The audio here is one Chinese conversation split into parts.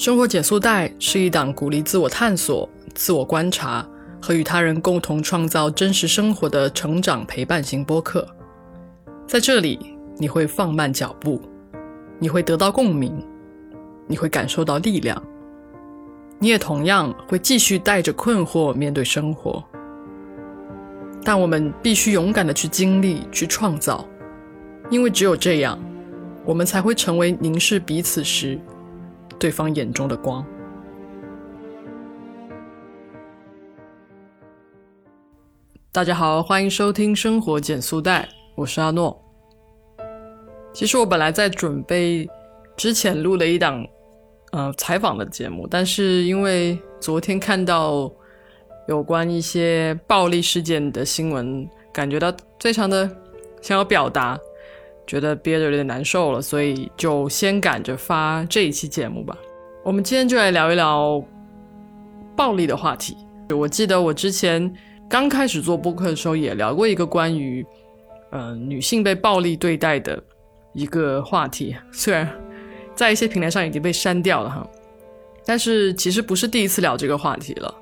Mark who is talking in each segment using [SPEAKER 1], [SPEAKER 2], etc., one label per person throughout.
[SPEAKER 1] 生活减速带是一档鼓励自我探索、自我观察和与他人共同创造真实生活的成长陪伴型播客。在这里，你会放慢脚步，你会得到共鸣，你会感受到力量，你也同样会继续带着困惑面对生活。但我们必须勇敢的去经历、去创造，因为只有这样，我们才会成为凝视彼此时。对方眼中的光。大家好，欢迎收听《生活减速带》，我是阿诺。其实我本来在准备之前录了一档呃采访的节目，但是因为昨天看到有关一些暴力事件的新闻，感觉到非常的想要表达。觉得憋着有点难受了，所以就先赶着发这一期节目吧。我们今天就来聊一聊暴力的话题。我记得我之前刚开始做播客的时候，也聊过一个关于嗯女性被暴力对待的一个话题，虽然在一些平台上已经被删掉了哈，但是其实不是第一次聊这个话题了。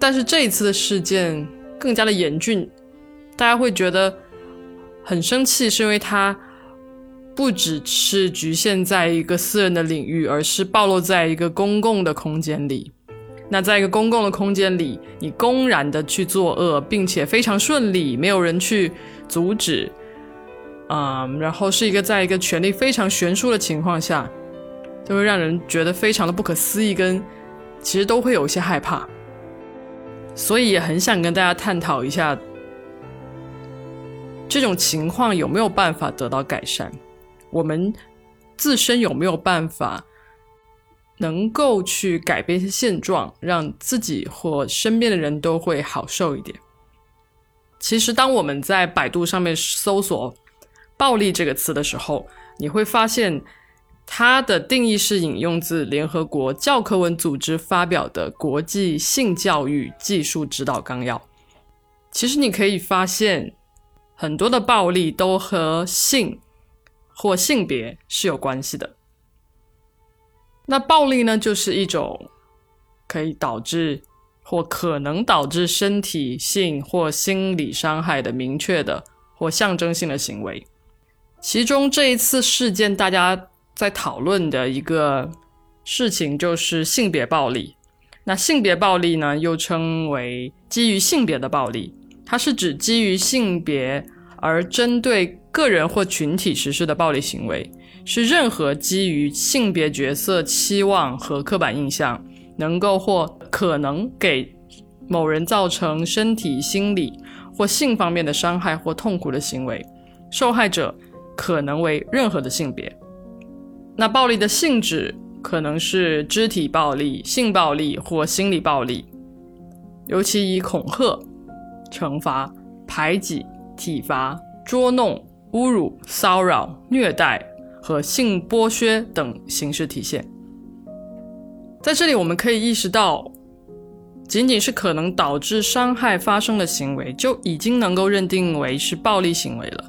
[SPEAKER 1] 但是这一次的事件更加的严峻，大家会觉得很生气，是因为他。不只是局限在一个私人的领域，而是暴露在一个公共的空间里。那在一个公共的空间里，你公然的去作恶，并且非常顺利，没有人去阻止，啊，然后是一个在一个权力非常悬殊的情况下，就会让人觉得非常的不可思议，跟其实都会有一些害怕。所以也很想跟大家探讨一下，这种情况有没有办法得到改善。我们自身有没有办法能够去改变现状，让自己或身边的人都会好受一点？其实，当我们在百度上面搜索“暴力”这个词的时候，你会发现它的定义是引用自联合国教科文组织发表的《国际性教育技术指导纲要》。其实，你可以发现很多的暴力都和性。或性别是有关系的。那暴力呢，就是一种可以导致或可能导致身体性或心理伤害的明确的或象征性的行为。其中这一次事件，大家在讨论的一个事情就是性别暴力。那性别暴力呢，又称为基于性别的暴力，它是指基于性别。而针对个人或群体实施的暴力行为，是任何基于性别角色期望和刻板印象，能够或可能给某人造成身体、心理或性方面的伤害或痛苦的行为。受害者可能为任何的性别。那暴力的性质可能是肢体暴力、性暴力或心理暴力，尤其以恐吓、惩罚、排挤。体罚、捉弄、侮辱、骚扰、虐待和性剥削等形式体现。在这里，我们可以意识到，仅仅是可能导致伤害发生的行为，就已经能够认定为是暴力行为了，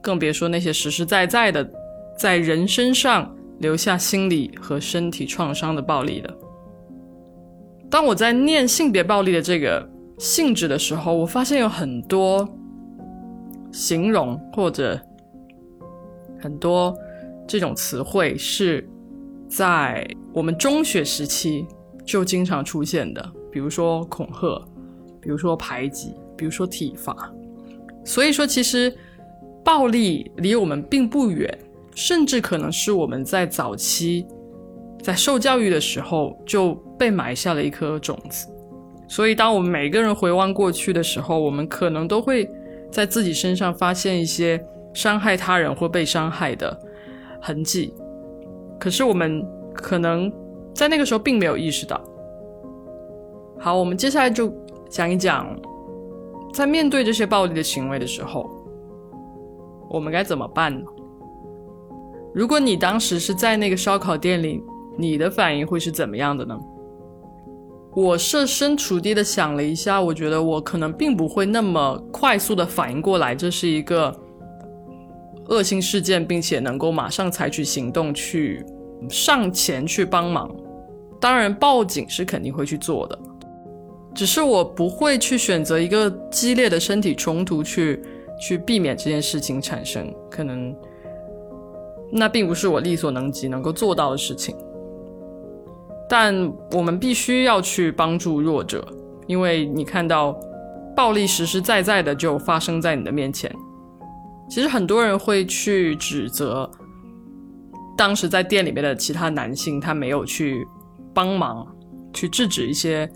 [SPEAKER 1] 更别说那些实实在在的在人身上留下心理和身体创伤的暴力了。当我在念性别暴力的这个性质的时候，我发现有很多。形容或者很多这种词汇是在我们中学时期就经常出现的，比如说恐吓，比如说排挤，比如说体罚。所以说，其实暴力离我们并不远，甚至可能是我们在早期在受教育的时候就被埋下了一颗种子。所以，当我们每个人回望过去的时候，我们可能都会。在自己身上发现一些伤害他人或被伤害的痕迹，可是我们可能在那个时候并没有意识到。好，我们接下来就讲一讲，在面对这些暴力的行为的时候，我们该怎么办呢？如果你当时是在那个烧烤店里，你的反应会是怎么样的呢？我设身处地的想了一下，我觉得我可能并不会那么快速的反应过来，这是一个恶性事件，并且能够马上采取行动去上前去帮忙。当然报警是肯定会去做的，只是我不会去选择一个激烈的身体冲突去去避免这件事情产生，可能那并不是我力所能及能够做到的事情。但我们必须要去帮助弱者，因为你看到暴力实实在在的就发生在你的面前。其实很多人会去指责当时在店里面的其他男性，他没有去帮忙去制止一些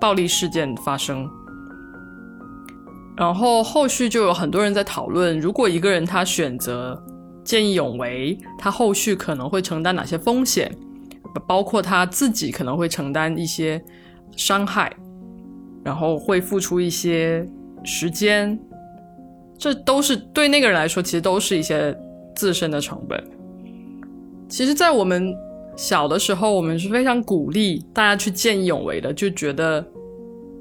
[SPEAKER 1] 暴力事件发生。然后后续就有很多人在讨论，如果一个人他选择见义勇为，他后续可能会承担哪些风险？包括他自己可能会承担一些伤害，然后会付出一些时间，这都是对那个人来说，其实都是一些自身的成本。其实，在我们小的时候，我们是非常鼓励大家去见义勇为的，就觉得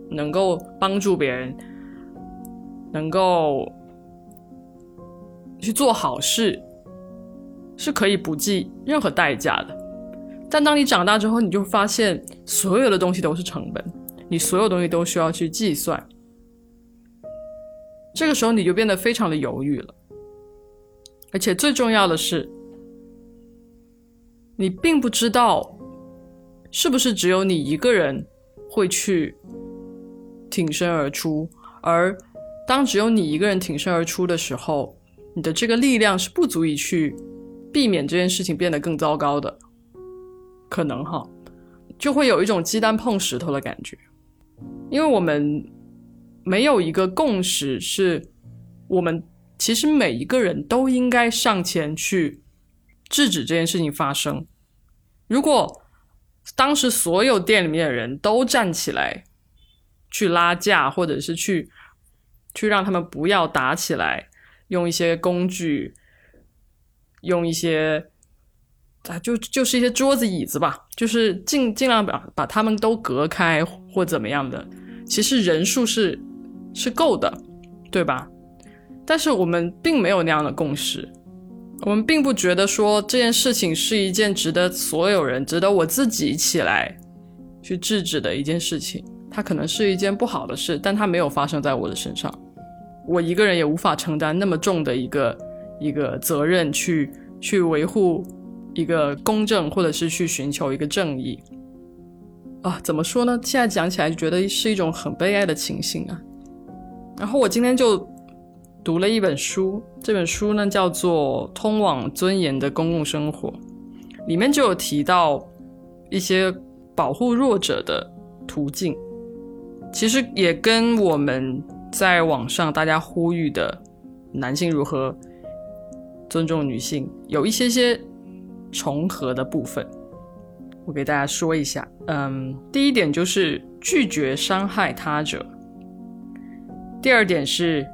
[SPEAKER 1] 能够帮助别人，能够去做好事，是可以不计任何代价的。但当你长大之后，你就发现所有的东西都是成本，你所有东西都需要去计算。这个时候你就变得非常的犹豫了，而且最重要的是，你并不知道是不是只有你一个人会去挺身而出，而当只有你一个人挺身而出的时候，你的这个力量是不足以去避免这件事情变得更糟糕的。可能哈，就会有一种鸡蛋碰石头的感觉，因为我们没有一个共识，是我们其实每一个人都应该上前去制止这件事情发生。如果当时所有店里面的人都站起来去拉架，或者是去去让他们不要打起来，用一些工具，用一些。啊，就就是一些桌子椅子吧，就是尽尽量把把他们都隔开或怎么样的，其实人数是是够的，对吧？但是我们并没有那样的共识，我们并不觉得说这件事情是一件值得所有人、值得我自己起来去制止的一件事情。它可能是一件不好的事，但它没有发生在我的身上，我一个人也无法承担那么重的一个一个责任去去维护。一个公正，或者是去寻求一个正义啊？怎么说呢？现在讲起来就觉得是一种很悲哀的情形啊。然后我今天就读了一本书，这本书呢叫做《通往尊严的公共生活》，里面就有提到一些保护弱者的途径，其实也跟我们在网上大家呼吁的男性如何尊重女性有一些些。重合的部分，我给大家说一下。嗯，第一点就是拒绝伤害他者；第二点是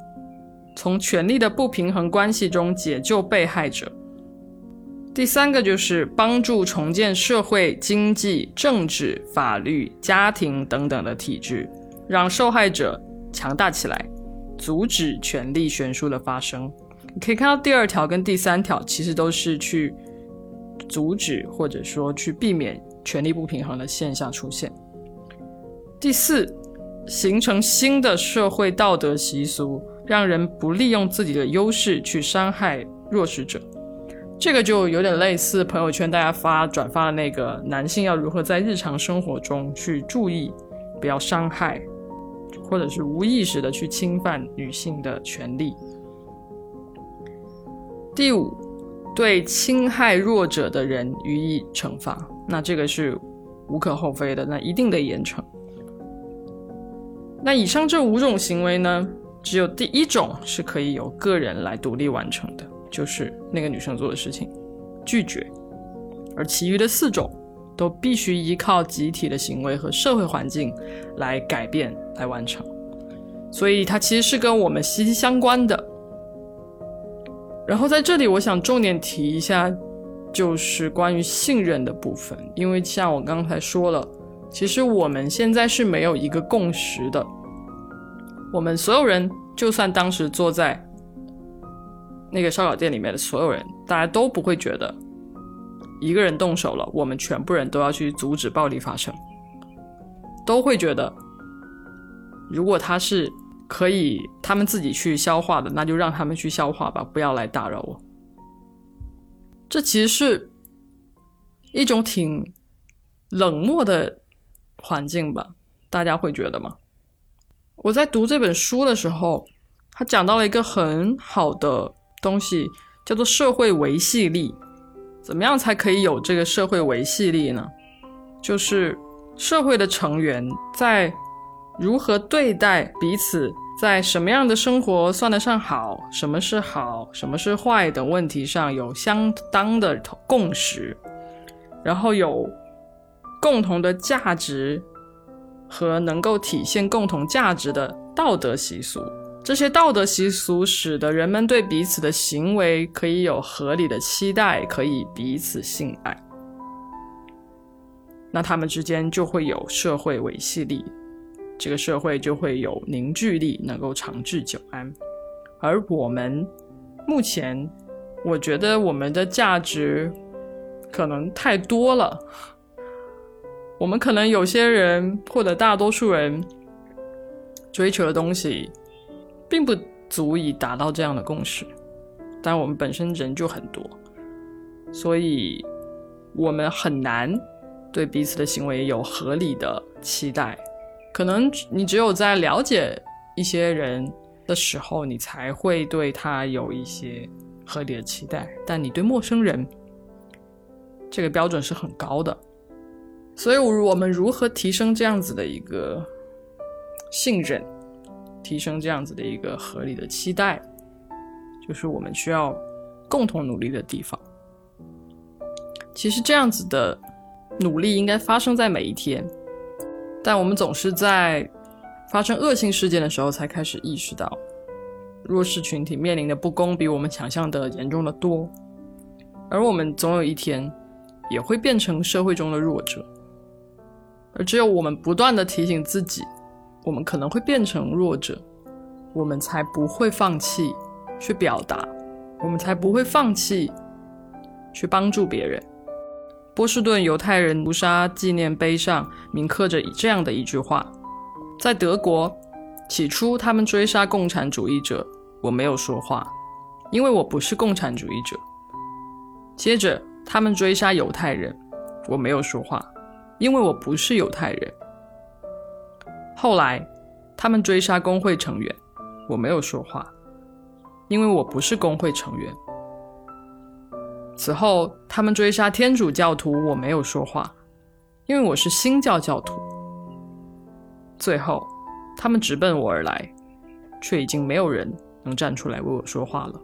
[SPEAKER 1] 从权力的不平衡关系中解救被害者；第三个就是帮助重建社会、经济、政治、法律、家庭等等的体制，让受害者强大起来，阻止权力悬殊的发生。你可以看到第二条跟第三条其实都是去。阻止或者说去避免权力不平衡的现象出现。第四，形成新的社会道德习俗，让人不利用自己的优势去伤害弱势者。这个就有点类似朋友圈大家发转发的那个男性要如何在日常生活中去注意，不要伤害，或者是无意识的去侵犯女性的权利。第五。对侵害弱者的人予以惩罚，那这个是无可厚非的，那一定得严惩。那以上这五种行为呢，只有第一种是可以由个人来独立完成的，就是那个女生做的事情，拒绝；而其余的四种都必须依靠集体的行为和社会环境来改变来完成，所以它其实是跟我们息息相关的。然后在这里，我想重点提一下，就是关于信任的部分。因为像我刚才说了，其实我们现在是没有一个共识的。我们所有人，就算当时坐在那个烧烤店里面的所有人，大家都不会觉得一个人动手了，我们全部人都要去阻止暴力发生，都会觉得，如果他是可以他们自己去消化的，那就让他们去消化吧，不要来打扰我。这其实是一种挺冷漠的环境吧？大家会觉得吗？我在读这本书的时候，他讲到了一个很好的东西，叫做社会维系力。怎么样才可以有这个社会维系力呢？就是社会的成员在如何对待彼此，在什么样的生活算得上好，什么是好，什么是坏等问题上有相当的共识，然后有共同的价值和能够体现共同价值的道德习俗。这些道德习俗使得人们对彼此的行为可以有合理的期待，可以彼此信赖。那他们之间就会有社会维系力，这个社会就会有凝聚力，能够长治久安。而我们目前，我觉得我们的价值可能太多了，我们可能有些人或者大多数人追求的东西。并不足以达到这样的共识，但我们本身人就很多，所以我们很难对彼此的行为有合理的期待。可能你只有在了解一些人的时候，你才会对他有一些合理的期待。但你对陌生人，这个标准是很高的。所以，我们如何提升这样子的一个信任？提升这样子的一个合理的期待，就是我们需要共同努力的地方。其实这样子的努力应该发生在每一天，但我们总是在发生恶性事件的时候才开始意识到，弱势群体面临的不公比我们想象的严重的多，而我们总有一天也会变成社会中的弱者，而只有我们不断的提醒自己。我们可能会变成弱者，我们才不会放弃去表达，我们才不会放弃去帮助别人。波士顿犹太人屠杀纪念碑上铭刻着这样的一句话：在德国，起初他们追杀共产主义者，我没有说话，因为我不是共产主义者；接着他们追杀犹太人，我没有说话，因为我不是犹太人。后来，他们追杀工会成员，我没有说话，因为我不是工会成员。此后，他们追杀天主教徒，我没有说话，因为我是新教教徒。最后，他们直奔我而来，却已经没有人能站出来为我说话了。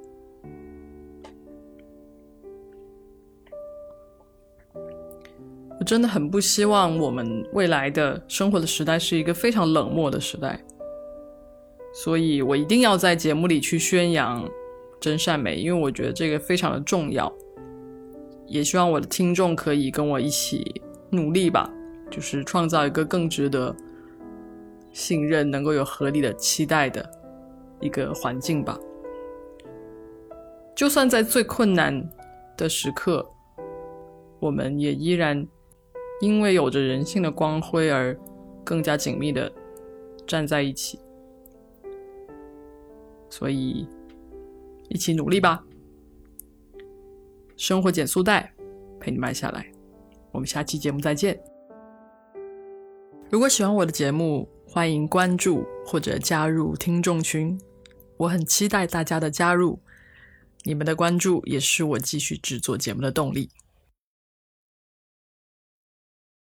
[SPEAKER 1] 我真的很不希望我们未来的生活的时代是一个非常冷漠的时代，所以我一定要在节目里去宣扬真善美，因为我觉得这个非常的重要。也希望我的听众可以跟我一起努力吧，就是创造一个更值得信任、能够有合理的期待的一个环境吧。就算在最困难的时刻，我们也依然。因为有着人性的光辉而更加紧密的站在一起，所以一起努力吧！生活减速带陪你慢下来，我们下期节目再见。如果喜欢我的节目，欢迎关注或者加入听众群，我很期待大家的加入，你们的关注也是我继续制作节目的动力。